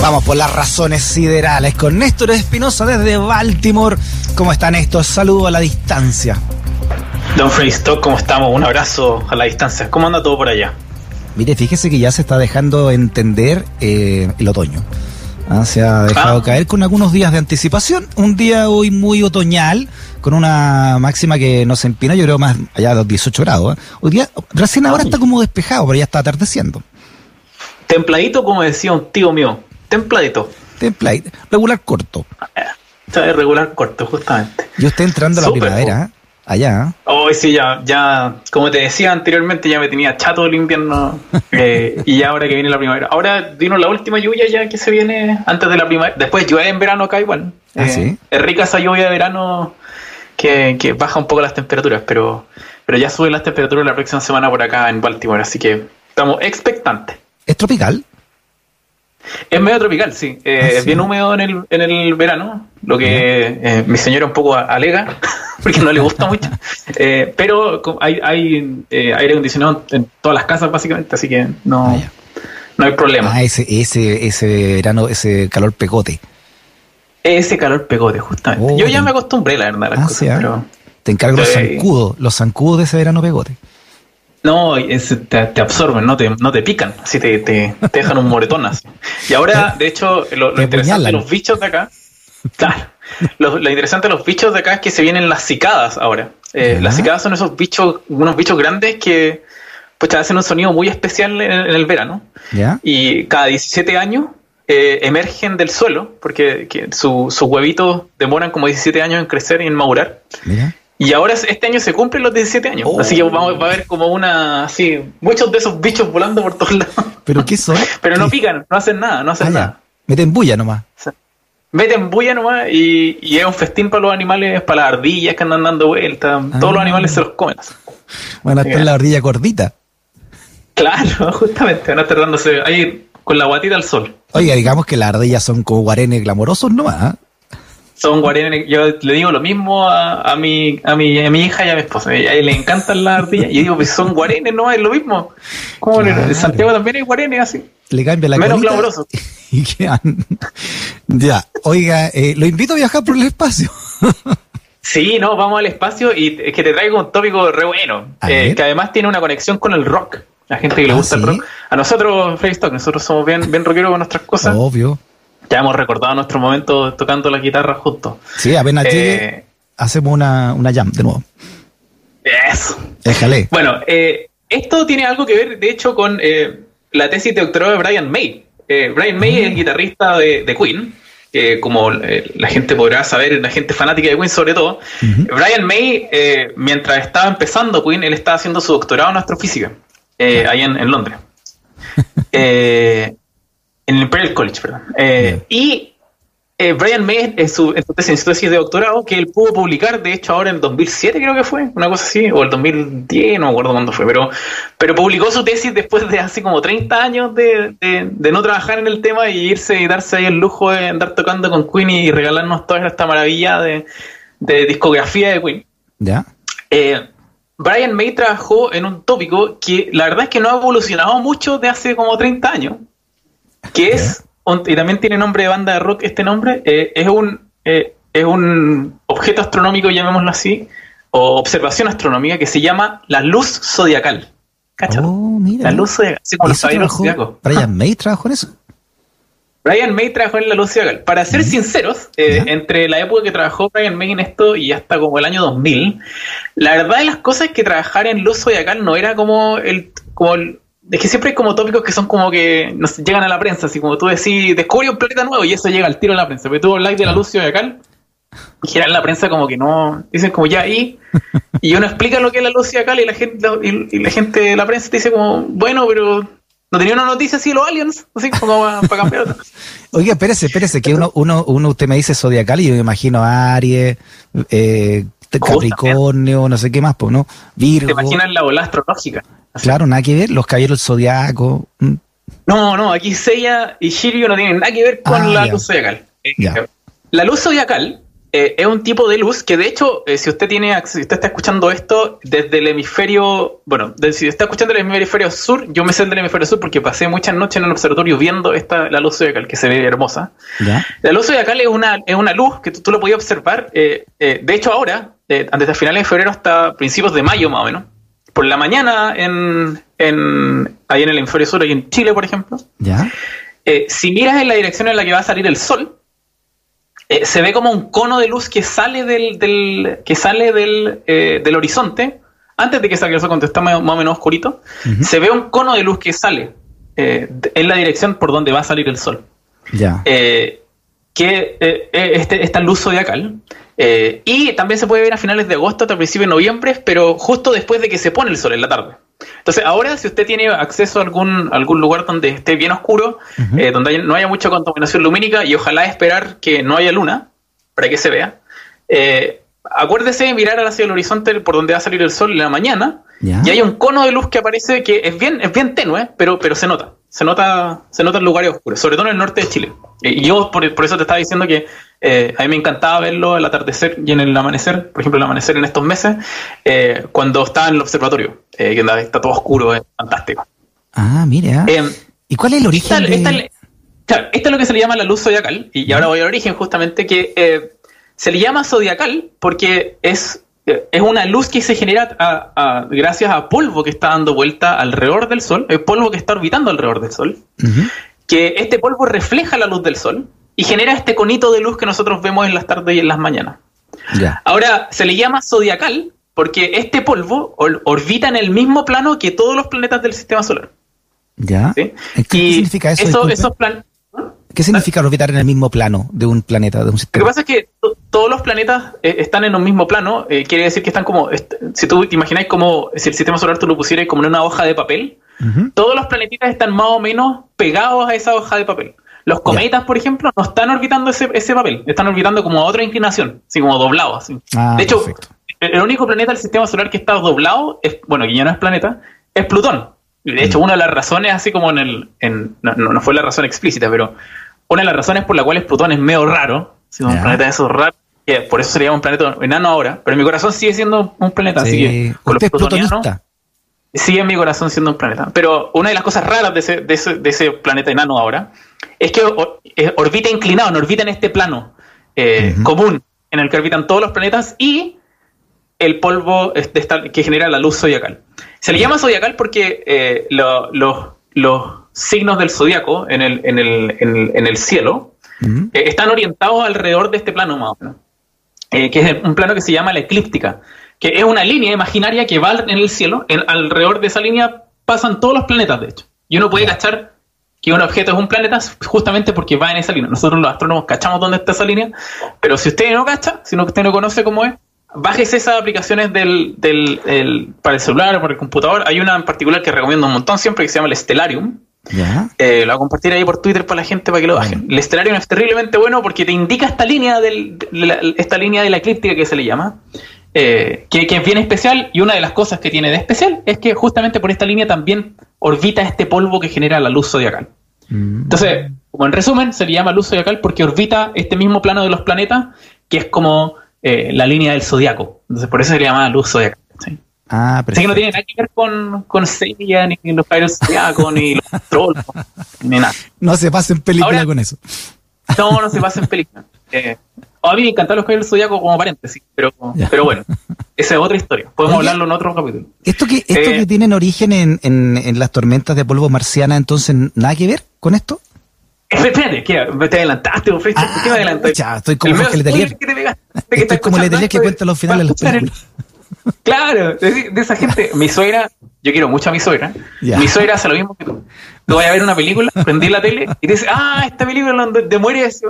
Vamos por las razones siderales con Néstor Espinosa desde Baltimore. ¿Cómo está Néstor? Saludo a la distancia. Don Stock, ¿cómo estamos? Un abrazo a la distancia. ¿Cómo anda todo por allá? Mire, fíjese que ya se está dejando entender eh, el otoño. Ah, se ha dejado Ah. caer con algunos días de anticipación. Un día hoy muy otoñal, con una máxima que nos empina, yo creo más allá de los 18 grados. ¿eh? Hoy día, recién ahora Ah. está como despejado, pero ya está atardeciendo. Templadito, como decía un tío mío. Templadito. Template, regular corto. Está de regular corto, justamente. Yo estoy entrando a la primavera, ¿eh? allá. ¿eh? Hoy sí, ya, ya, como te decía anteriormente, ya me tenía chato el invierno eh, y ahora que viene la primavera. Ahora vino la última lluvia ya que se viene antes de la primavera. Después llueve en verano acá igual. Ah, Eh, ¿sí? Es rica esa lluvia de verano que, que baja un poco las temperaturas, pero, pero ya suben las temperaturas la próxima semana por acá en Baltimore, así que estamos expectantes. ¿Es tropical? Es medio tropical, sí. Eh, Ah, sí. Es bien húmedo en el, en el verano, lo que eh, mi señora un poco alega, porque no le gusta mucho. Eh, pero hay, hay aire acondicionado en todas las casas, básicamente, así que no, Ah, no hay problema. Ah, ese, ese, ese verano, ese calor pegote. Ese calor pegote, justamente. Oh, Yo ya me acostumbré, la verdad, a las Ah, cosas, sí, pero Te encargo los zancudos, los zancudos de ese verano pegote. No, es- te, te absorben, no te, no te pican, así te, te, te dejan un moretón así. Y ahora, de hecho, lo, lo Te interesante de los bichos de acá, claro, lo, lo interesante de los bichos de acá es que se vienen las cicadas ahora. Eh, Ya. las cicadas son esos bichos, unos bichos grandes que pues hacen un sonido muy especial en, el- en el verano. ¿Ya? Y cada 17 años eh, emergen del suelo, porque que su- sus huevitos demoran como 17 años en crecer y en madurar. Mira. Y ahora este año se cumplen los 17 años. Oh. Así que vamos, va a haber como una, así, muchos de esos bichos volando por todos lados. ¿Pero qué son? Pero no pican, no hacen nada, no hacen Ah, nada. Meten bulla nomás. Meten bulla nomás y, y es un festín para los animales, para las ardillas que andan dando vueltas. Ah. Todos los animales se los comen. Van a estar en la ardilla gordita. Claro, justamente, van a estar dándose ahí con la guatita al sol. Oiga, digamos que las ardillas son como guarenes glamorosos nomás. ¿ah? Son guarenes, yo le digo lo mismo a, a, mi, a, mi, a mi hija y a mi esposa. A ella le encantan las ardillas. Y yo digo, pues son guarenes, no es lo mismo. Como Claro. en Santiago también hay guarenes así. Le cambia la Menos quedan. ya, oiga, eh, lo invito a viajar por el espacio. Sí, no, vamos al espacio y es que te traigo un tópico re bueno, eh, que además tiene una conexión con el rock. La gente que le Ah, gusta ¿sí? el rock. A nosotros, Stock, nosotros somos bien, bien rockeros con nuestras cosas. Obvio. Ya hemos recordado nuestro momento tocando la guitarra juntos. Sí, apenas llegue, Eh, hacemos una, una jam de nuevo. eso. Déjale. Bueno, eh, esto tiene algo que ver, de hecho, con eh, la tesis de doctorado de Brian May. Eh, Brian May es el guitarrista de, de Queen, que como la gente podrá saber, la gente fanática de Queen sobre todo. Brian May, mientras estaba empezando Queen, él estaba haciendo su doctorado en astrofísica, ahí en, en Londres. Eh, en el Imperial College, perdón. Eh, y eh, Brian May, en su, en su tesis, en su tesis de doctorado, que él pudo publicar, de hecho, ahora en 2007 creo que fue, una cosa así, o el 2010, no me acuerdo cuándo fue, pero, pero publicó su tesis después de hace como 30 años de, de- de no trabajar en el tema y irse y darse ahí el lujo de andar tocando con Queen y regalarnos toda esta maravilla de, de discografía de Queen. ¿Ya? Eh, Brian May trabajó en un tópico que la verdad es que no ha evolucionado mucho de hace como 30 años, que es, y también tiene nombre de banda de rock este nombre, eh, es, un, eh, es un objeto astronómico, llamémoslo así, o observación astronómica que se llama la luz zodiacal. ¿Cachai? Oh, mira. la luz zodiacal. Brian May trabajó en eso. Brian May trabajó en la luz zodiacal. Para ser sinceros, eh, entre la época que trabajó Brian May en esto y hasta como el año 2000, la verdad de las cosas es que trabajar en luz zodiacal no era como el... Como el es que siempre hay como tópicos que son como que nos llegan a la prensa, así como tú decís, descubrí un planeta nuevo y eso llega al tiro a la prensa. Pero tú hablas de la luz zodiacal y giran en la prensa como que no, dicen como ya y, y uno explica lo que es la luz zodiacal y la gente, y, y la gente de la prensa te dice como, bueno, pero no tenía una noticia así de los aliens, así como para, para cambiar otra. Oiga, espérese, espérese, que uno, uno, uno, usted me dice zodiacal y yo me imagino Aries, eh, Capricornio, no sé qué más, pues, ¿no? Virgo. ¿Te imaginas la bola astrológica? Así. Claro, nada que ver, los caballeros zodiacos. mm, No, no, aquí Seiya y Shiryu no tienen nada que ver con Ah, la ya. luz zodiacal. Eh, Ya. La luz zodiacal eh, es un tipo de luz que, de hecho, eh, si usted tiene, si usted está escuchando esto desde el hemisferio, bueno, de- si está escuchando el hemisferio sur, yo me sé el del hemisferio sur porque pasé muchas noches en el observatorio viendo esta la luz zodiacal que se ve hermosa. ¿Ya? La luz zodiacal es una, es una luz que tú, tú lo podías observar. eh, eh, de hecho, ahora, eh, desde finales de febrero hasta principios de mayo, más o menos, por la mañana, en, en, ahí en el hemisferio sur, ahí en Chile, por ejemplo, ¿Ya? eh, si miras en la dirección en la que va a salir el sol, eh, se ve como un cono de luz que sale del, del- que sale del, eh, del horizonte, antes de que salga el sol, cuando está más, más o menos oscurito, se ve un cono de luz que sale de- en la dirección por donde va a salir el sol Ya. que este, esta luz zodiacal. Eh, y también se puede ver a finales de agosto hasta principios de noviembre, pero justo después de que se pone el sol en la tarde. Entonces, ahora, si usted tiene acceso a algún, algún lugar donde esté bien oscuro, eh, donde no haya mucha contaminación lumínica y ojalá esperar que no haya luna para que se vea, eh, acuérdese de mirar hacia el horizonte por donde va a salir el sol en la mañana y hay un cono de luz que aparece que es bien, es bien tenue, pero, pero se nota. Se nota, se nota en lugares oscuros, sobre todo en el norte de Chile. Y yo por, por eso te estaba diciendo que eh, a mí me encantaba verlo el atardecer y en el amanecer, por ejemplo, el amanecer en estos meses, eh, cuando estaba en el observatorio, eh, que está todo oscuro, es fantástico. Ah, mira. Eh, ¿Y cuál es el esta, origen de...? esta- claro, esto es lo que se le llama la luz zodiacal, y, ahora voy al origen justamente, que eh, se le llama zodiacal porque es, eh, es una luz que se genera a- a- gracias a polvo que está dando vuelta alrededor del Sol, el polvo que está orbitando alrededor del Sol, que este polvo refleja la luz del Sol y genera este conito de luz que nosotros vemos en las tardes y en las mañanas. Ahora, se le llama zodiacal porque este polvo or- orbita en el mismo plano que todos los planetas del sistema solar. ¿Ya? ¿sí? ¿Qué, significa eso? eso- esos plan- ¿Qué significa orbitar en el mismo plano de un planeta, de un Lo que sistema? pasa es que to- todos los planetas eh, están en un mismo plano, eh, quiere decir que están como, est- si tú te imagináis como, si el sistema solar tú lo pusieras como en una hoja de papel, todos los planetitas están más o menos pegados a esa hoja de papel. Los cometas, por ejemplo, no están orbitando ese, ese papel, están orbitando como a otra inclinación, así como doblados. así. Ah, de hecho, perfecto. el único planeta del sistema solar que está doblado, es, bueno, que ya no es planeta, es Plutón. Y de hecho, Mm. una de las razones, así como en el. En, no, no- fue la razón explícita, pero una de las razones por las cuales Plutón es medio raro, Ya. un planeta de esos raros, que por eso se le llama un planeta enano ahora, pero en mi corazón sigue siendo un planeta, así Sí. que. con Usted los plutonianos, plutonista. sigue en mi corazón siendo un planeta. Pero una de las cosas raras de ese, de ese, de ese planeta enano ahora es que or- eh, orbita inclinado, no orbita en este plano eh, común en el que orbitan todos los planetas y el polvo que genera la luz zodiacal. Se le llama zodiacal porque eh, lo- los, los signos del zodiaco en el, en el, en el, en el cielo eh, están orientados alrededor de este plano más o menos. Eh, que es un plano que se llama la eclíptica, que es una línea imaginaria que va en el cielo, alrededor de esa línea pasan todos los planetas, de hecho. Y uno puede cachar que un objeto es un planeta justamente porque va en esa línea. Nosotros los astrónomos cachamos dónde está esa línea, pero si usted no cacha, si no- usted no conoce cómo es, bájese esas aplicaciones del, del- el- para el celular o para el computador. Hay una en particular que recomiendo un montón siempre que se llama el Stellarium. ¿Ya? Eh, lo voy a compartir ahí por Twitter para la gente para que lo bajen. El Stellarium es terriblemente bueno porque te indica esta línea del, de la, esta línea de la eclíptica que se le llama, eh, que, que es bien especial y una de las cosas que tiene de especial es que justamente por esta línea también orbita este polvo que genera la luz zodiacal. Mm. Entonces, como en resumen, se le llama luz zodiacal porque orbita este mismo plano de los planetas que es como eh, la línea del zodiaco. Entonces, por eso se le llama luz zodiacal. ¿sí? Ah, Así que perfecto. no tiene nada que ver con, con Seiya, ni los Pirates Zodiaco, ni los trolls, ni nada. No se pasen película Ahora- con eso. No, no se pasa en película. Eh, a mí me encantan los Caballeros del Zodiaco como paréntesis, pero, Ya. pero bueno, esa es otra historia. Podemos Oye. hablarlo en otro capítulo. Esto que, esto Eh, que tienen origen en, en, en las tormentas de polvo marciana, entonces, ¿nada que ver con esto? Espérate, ¿qué? ¿Me te adelantaste? ¿Por qué me adelantaste? ya, estoy como El Letelier. spoiler que te pegaste, Estoy como Letelier que cuenta los finales de las el- películas. Claro, de, de esa gente. Mi suegra, yo quiero mucho a mi suegra. Mi suegra hace lo mismo que tú. Tú vas a ver una película, prendí la tele y te dice, ah, esta película donde de muere ese,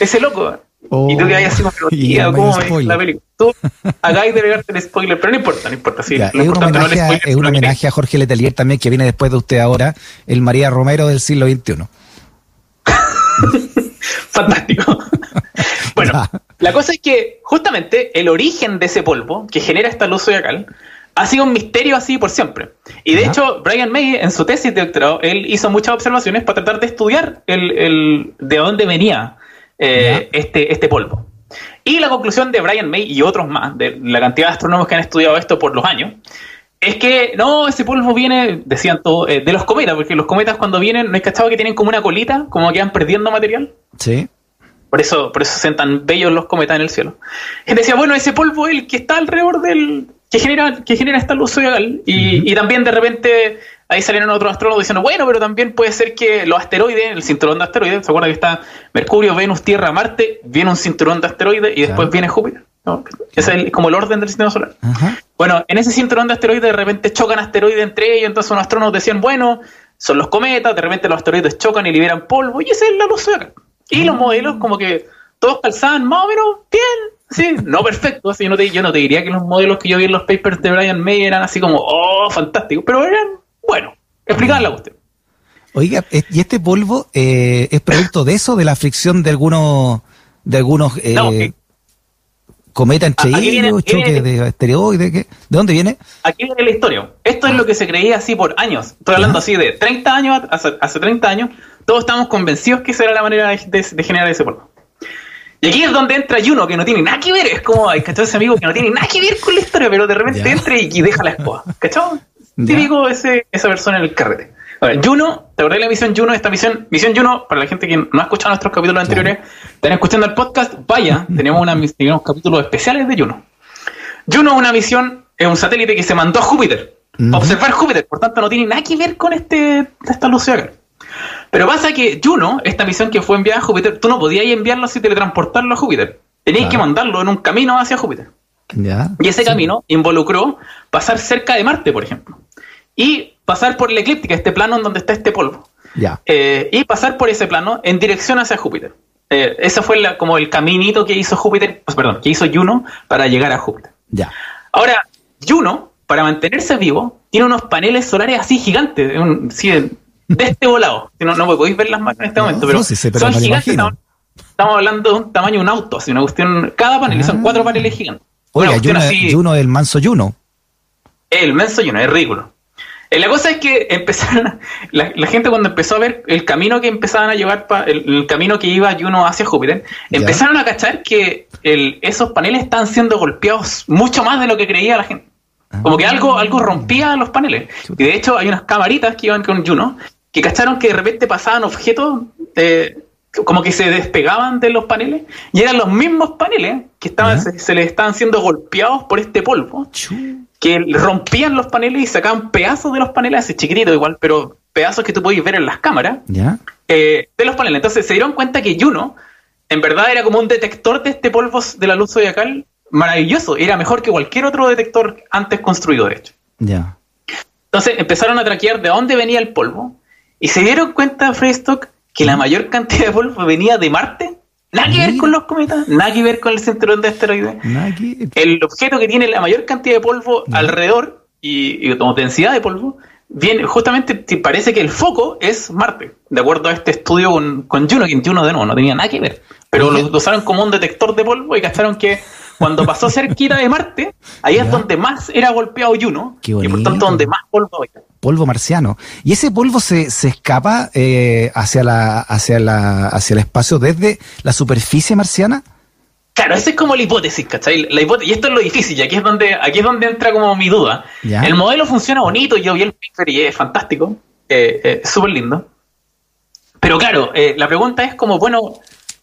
ese loco. Y tú que hayas sido ¿cómo ves la película? Tú hagáis de pegarte el spoiler, pero no importa, no importa. Sí, es, un homenaje, a, es un homenaje a Jorge Letelier también, que viene después de usted ahora, el María Romero del siglo XXI. Fantástico. bueno, la cosa es que justamente el origen de ese polvo que genera esta luz zodiacal ha sido un misterio así por siempre. Y de hecho, Brian May, en su tesis de doctorado, él hizo muchas observaciones para tratar de estudiar el, el de dónde venía eh, este, este polvo. Y la conclusión de Brian May y otros más, de la cantidad de astrónomos que han estudiado esto por los años, es que no, ese polvo viene, decían todos, eh, de los cometas, porque los cometas cuando vienen, ¿no es cachado que tienen como una colita, como que van perdiendo material? Sí. Por eso, por eso se tan bellos los cometas en el cielo. Y decía, bueno, ese polvo es el que está alrededor del. Que genera, que genera esta luz zodiacal. Y, y también de repente ahí salieron otros astrólogos diciendo, bueno, pero también puede ser que los asteroides, el cinturón de asteroides, ¿se acuerdan que está Mercurio, Venus, Tierra, Marte? Viene un cinturón de asteroides y después viene Júpiter. Ese es como el orden del sistema solar. Bueno, en ese cinturón de asteroides de repente chocan asteroides entre ellos, entonces unos astrónomos decían, bueno, son los cometas, de repente los asteroides chocan y liberan polvo, y esa es la luz solar. Y los modelos como que todos calzaban más o menos bien, sí, no perfecto, así yo no, te, yo no te diría que los modelos que yo vi en los papers de Brian May eran así como, oh, fantástico, pero eran, bueno, explicarla usted. Oiga, ¿y este polvo eh, es producto de eso, de la fricción de algunos de algunos eh, cometa entre ellos, choques de asteroides? ¿De dónde viene? Aquí viene la historia. Esto es lo que se creía así por años. Estoy hablando así de 30 años, hace, hace 30 años, todos estamos convencidos que esa era la manera de, generar ese polvo. Y aquí es donde entra Juno, que no tiene nada que ver, es como, ¿cachado? Ese amigo que no tiene nada que ver con la historia, pero de repente entra y, deja la escoba, ¿cachado? Típico ese, esa persona en el carrete. Juno, te acordás de la misión Juno, esta misión, misión Juno, para la gente que no ha escuchado nuestros capítulos anteriores, están escuchando el podcast, vaya, tenemos, una, tenemos capítulos especiales de Juno. Juno es una misión, es un satélite que se mandó a Júpiter, para observar Júpiter, por tanto no tiene nada que ver con este, esta luz Pero pasa que Juno, esta misión que fue enviada a Júpiter, tú no podías enviarlo así teletransportarlo a Júpiter. Tenías que mandarlo en un camino hacia Júpiter. Y ese camino involucró pasar cerca de Marte, por ejemplo. Y pasar por la eclíptica, este plano en donde está este polvo. Eh, y pasar por ese plano en dirección hacia Júpiter. Eh, ese fue como el caminito que hizo Júpiter, pues, perdón, que hizo Juno para llegar a Júpiter. Ya. Ahora, Juno, para mantenerse vivo, tiene unos paneles solares así gigantes, de, este volado. No, no podéis ver las máquinas en este momento, pero, son gigantes. Estamos, hablando de un tamaño de un auto, así una cuestión. Cada panel, son ah. cuatro paneles gigantes. Oiga, Juno, Juno, el manso Juno. El manso Juno, es ridículo. Eh, la cosa es que empezaron, la, gente cuando empezó a ver el camino que empezaban a llevar, el, camino que iba Juno hacia Júpiter, empezaron a cachar que esos paneles estaban siendo golpeados mucho más de lo que creía la gente. Como que algo, algo rompía los paneles. Y de hecho hay unas camaritas que iban con Juno que cacharon que de repente pasaban objetos eh, como que se despegaban de los paneles y eran los mismos paneles que estaban, se, les estaban siendo golpeados por este polvo que rompían los paneles y sacaban pedazos de los paneles, así chiquititos igual, pero pedazos que tú podéis ver en las cámaras eh, de los paneles. Entonces se dieron cuenta que Juno, en verdad, era como un detector de este polvo de la luz zodiacal maravilloso. Era mejor que cualquier otro detector antes construido, de hecho. Ya. Entonces empezaron a traquear de dónde venía el polvo y se dieron cuenta, Freystock, que la mayor cantidad de polvo venía de Marte Nada que ver con los cometas, nada que ver con el cinturón de asteroides. El objeto que tiene la mayor cantidad de polvo alrededor y, como densidad de polvo, viene justamente parece que el foco es Marte, de acuerdo a este estudio con, con Juno, que Juno de nuevo no tenía nada que ver. Pero lo, usaron como un detector de polvo y cacharon que cuando pasó cerquita de Marte, ahí es donde más era golpeado Juno, y por tanto donde más polvo había polvo marciano. Y ese polvo se, se escapa eh, hacia, la, hacia, la, hacia el espacio desde la superficie marciana. Claro, esa es como la hipótesis, ¿cachai? La hipótesis, y esto es lo difícil, y aquí es donde, aquí es donde entra como mi duda. El modelo funciona bonito, yo vi el paper y es fantástico, eh, eh súper lindo. Pero claro, eh, la pregunta es como, bueno,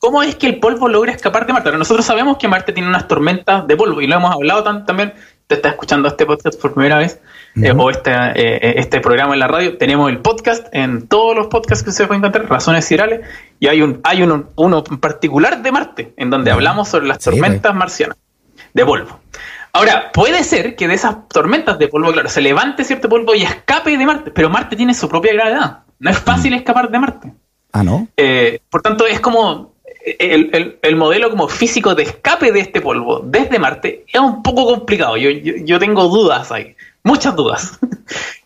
¿cómo es que el polvo logra escapar de Marte? nosotros sabemos que Marte tiene unas tormentas de polvo, y lo hemos hablado también, te estás escuchando este podcast por primera vez, eh, o este, eh, este programa en la radio, tenemos el podcast en todos los podcasts que se pueden encontrar, Razones Cirales, y hay un hay uno, uno en particular de Marte, en donde hablamos sobre las tormentas marcianas de polvo. Ahora, puede ser que de esas tormentas de polvo, claro, se levante cierto polvo y escape de Marte, pero Marte tiene su propia gravedad. No es fácil escapar de Marte. Ah, ¿no? Eh, por tanto, es como el, modelo como físico de escape de este polvo desde Marte es un poco complicado. Yo, yo, tengo dudas ahí, muchas dudas.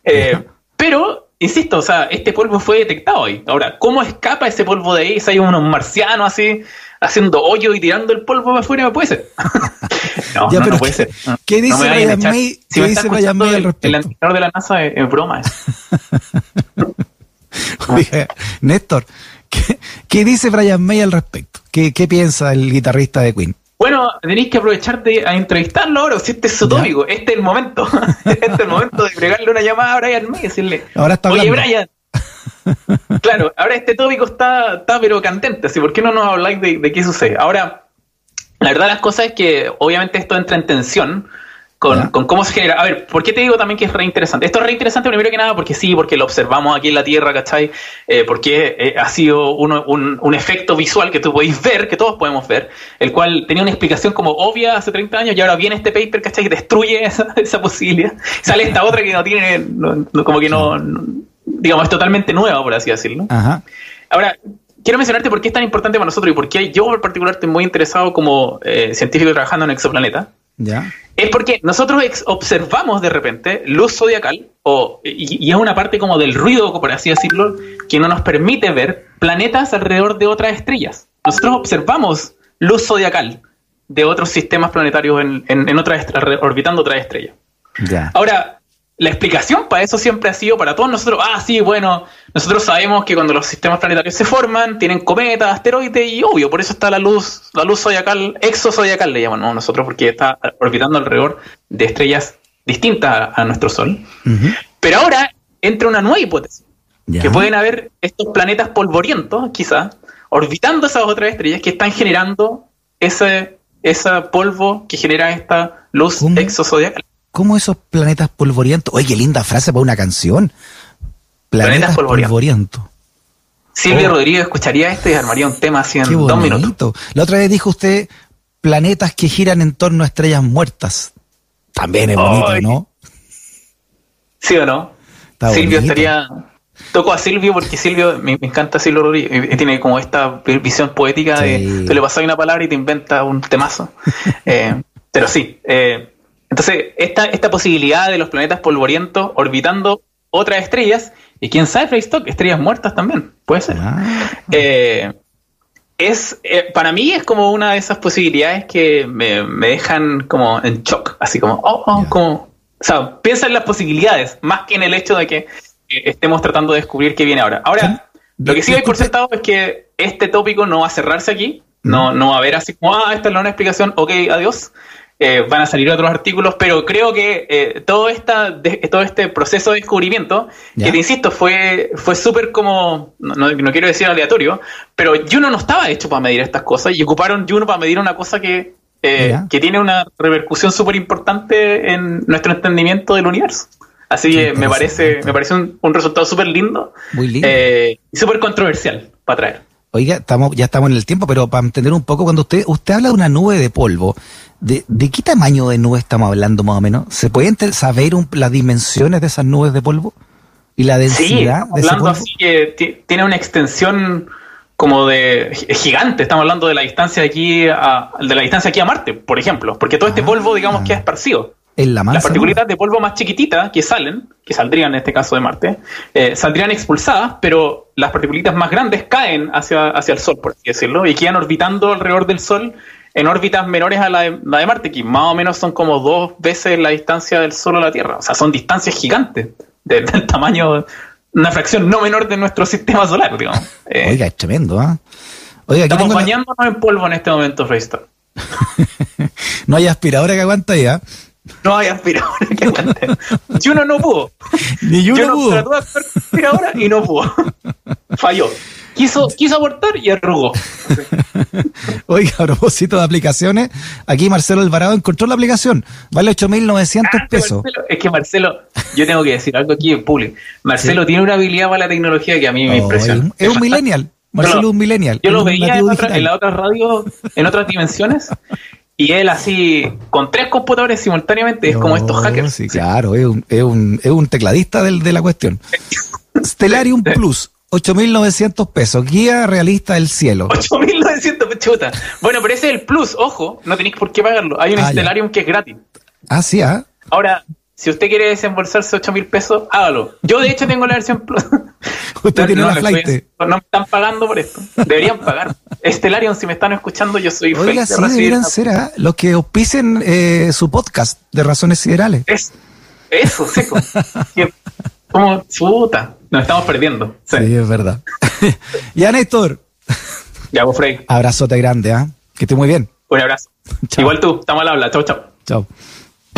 Eh, pero, insisto, o sea, este polvo fue detectado ahí. Ahora, ¿cómo escapa ese polvo de ahí? Si hay unos marcianos así haciendo hoyo y tirando el polvo para afuera, puede ser. no, no, puede ser. ¿Qué dice Brian May? ¿Qué dice Brian May al respecto? El administrador de la NASA es, broma. Néstor, ¿qué, dice Brian May al respecto? ¿Qué, ¿Qué piensa el guitarrista de Queen? Bueno, tenéis que aprovechar de a entrevistarlo ahora, si este es su tópico, este es el momento. este es el momento de fregarle una llamada a Brian May y decirle, ahora está oye Brian, claro, ahora este tópico está, está pero candente, así, ¿por qué no nos habláis de, qué sucede? Ahora, la verdad las cosas es que obviamente esto entra en tensión con, cómo se genera. A ver, ¿por qué te digo también que es re interesante? Esto es re interesante primero que nada porque sí, porque lo observamos aquí en la Tierra, ¿cachai? Eh, porque eh, ha sido un, un, efecto visual que tú podéis ver, que todos podemos ver, el cual tenía una explicación como obvia hace 30 años y ahora viene este paper, ¿cachai? Que destruye esa, esa posibilidad. Sale esta otra que no tiene, como que no digamos, es totalmente nueva, por así decirlo. Ahora, quiero mencionarte por qué es tan importante para nosotros y por qué yo en particular estoy muy interesado como eh, científico trabajando en exoplaneta. ¿Ya? Es porque nosotros observamos de repente luz zodiacal, o, y, es una parte como del ruido, por así decirlo, que no nos permite ver planetas alrededor de otras estrellas. Nosotros observamos luz zodiacal de otros sistemas planetarios en, en, orbitando otras estrellas. Ya. Ahora, la explicación para eso siempre ha sido para todos nosotros, ah, sí, bueno, nosotros sabemos que cuando los sistemas planetarios se forman, tienen cometas, asteroides, y obvio, por eso está la luz, la luz zodiacal, exozodiacal le llamamos nosotros, porque está orbitando alrededor de estrellas distintas a, nuestro Sol. Pero ahora entra una nueva hipótesis, que pueden haber estos planetas polvorientos, quizá, orbitando esas otras estrellas que están generando ese, ese polvo que genera esta luz exozodiacal. ¿Cómo esos planetas polvorientos? Oye, qué linda frase para una canción. Planetas, polvorientos. Silvio oh. Rodríguez escucharía esto y armaría un tema así en dos minutos. La otra vez dijo usted planetas que giran en torno a estrellas muertas. También es bonito, ¿no? ¿Sí o no? Silvio estaría. Toco a Silvio porque Silvio, me, encanta Silvio Rodríguez, tiene como esta visión poética de tú le pasas una palabra y te inventa un temazo. Eh, pero sí, eh, entonces, esta, esta posibilidad de los planetas polvorientos orbitando otras estrellas, y quién sabe, Freystock, estrellas muertas también, puede ser. Ah. Eh, es, eh, para mí es como una de esas posibilidades que me, dejan como en shock, así como, oh, oh como, o sea, piensa en las posibilidades, más que en el hecho de que estemos tratando de descubrir qué viene ahora. Ahora, lo que sí hay por sentado es que este tópico no va a cerrarse aquí, no, no va a haber así como, ah, esta es la una explicación, ok, adiós. Eh, van a salir otros artículos, pero creo que eh, todo, esta, todo este proceso de descubrimiento, que te insisto, fue, fue súper como, no, quiero decir aleatorio, pero Juno no estaba hecho para medir estas cosas y ocuparon Juno para medir una cosa que, eh, que tiene una repercusión súper importante en nuestro entendimiento del universo. Así que me parece, me parece un, un resultado súper lindo, Muy lindo. y súper controversial para traer. Oiga, estamos, ya estamos en el tiempo, pero para entender un poco, cuando usted, usted habla de una nube de polvo, ¿de, qué tamaño de nube estamos hablando más o menos? ¿Se puede saber las dimensiones de esas nubes de polvo? ¿Y la densidad sí, hablando así que tiene una extensión como de gigante, estamos hablando de la distancia aquí a, de la distancia aquí a Marte, por ejemplo, porque todo este ah. polvo, digamos, que es esparcido. Las partículas de polvo más chiquititas que salen, que saldrían en este caso de Marte, eh, saldrían expulsadas, pero las partículas más grandes caen hacia, hacia el Sol, por así decirlo, y quedan orbitando alrededor del Sol en órbitas menores a la de, Marte, que más o menos son como dos veces la distancia del Sol a la Tierra. O sea, son distancias gigantes, del tamaño, una fracción no menor de nuestro sistema solar, digamos. Eh, Oiga, es tremendo, ¿ah? estamos bañándonos en polvo en este momento, Freystar. no hay aspiradora que aguanta ya. No hay aspiradora que aguante. Juno no pudo. Ni no pudo. trató de aspiradora y no pudo. Falló. Quiso, quiso abortar y arrugó. Oiga, a propósito de aplicaciones, aquí Marcelo Alvarado encontró la aplicación. Vale 8.900 ah, pesos. es que Marcelo, yo tengo que decir algo aquí en público. Marcelo tiene una habilidad para la tecnología que a mí me impresiona. Es un millennial. Marcelo es un millennial. Yo lo veía en, otra, en la otra radio, en otras dimensiones, y él así, con tres computadores simultáneamente, es como estos hackers. Sí, claro, es un, es un, es un tecladista del, de la cuestión. Stellarium Plus, 8.900 pesos. Guía realista del cielo. 8.900 chuta. Bueno, pero ese es el plus. Ojo, no tenéis por qué pagarlo. Hay un Ah, ya. Stellarium que es gratis. Ah, sí, ah. Ahora, si usted quiere desembolsarse 8.000 pesos, hágalo. Yo, de hecho, tengo la versión plus. Usted tiene una les flight. estoy- no me están pagando por esto. Deberían pagar. Stellarium, si me están escuchando, yo soy Oiga, de sí, deberían ser ah, los que auspicen eh, su podcast de razones siderales. Es- eso, seco. Como chuta. Nos estamos perdiendo. Sí. Sí, es verdad. ya, Néstor. Ya, vos, Frey. Abrazote grande, ¿ah? Que esté muy bien. Un abrazo. Chao. Igual tú. Estamos al habla. Chau, chau. Chao.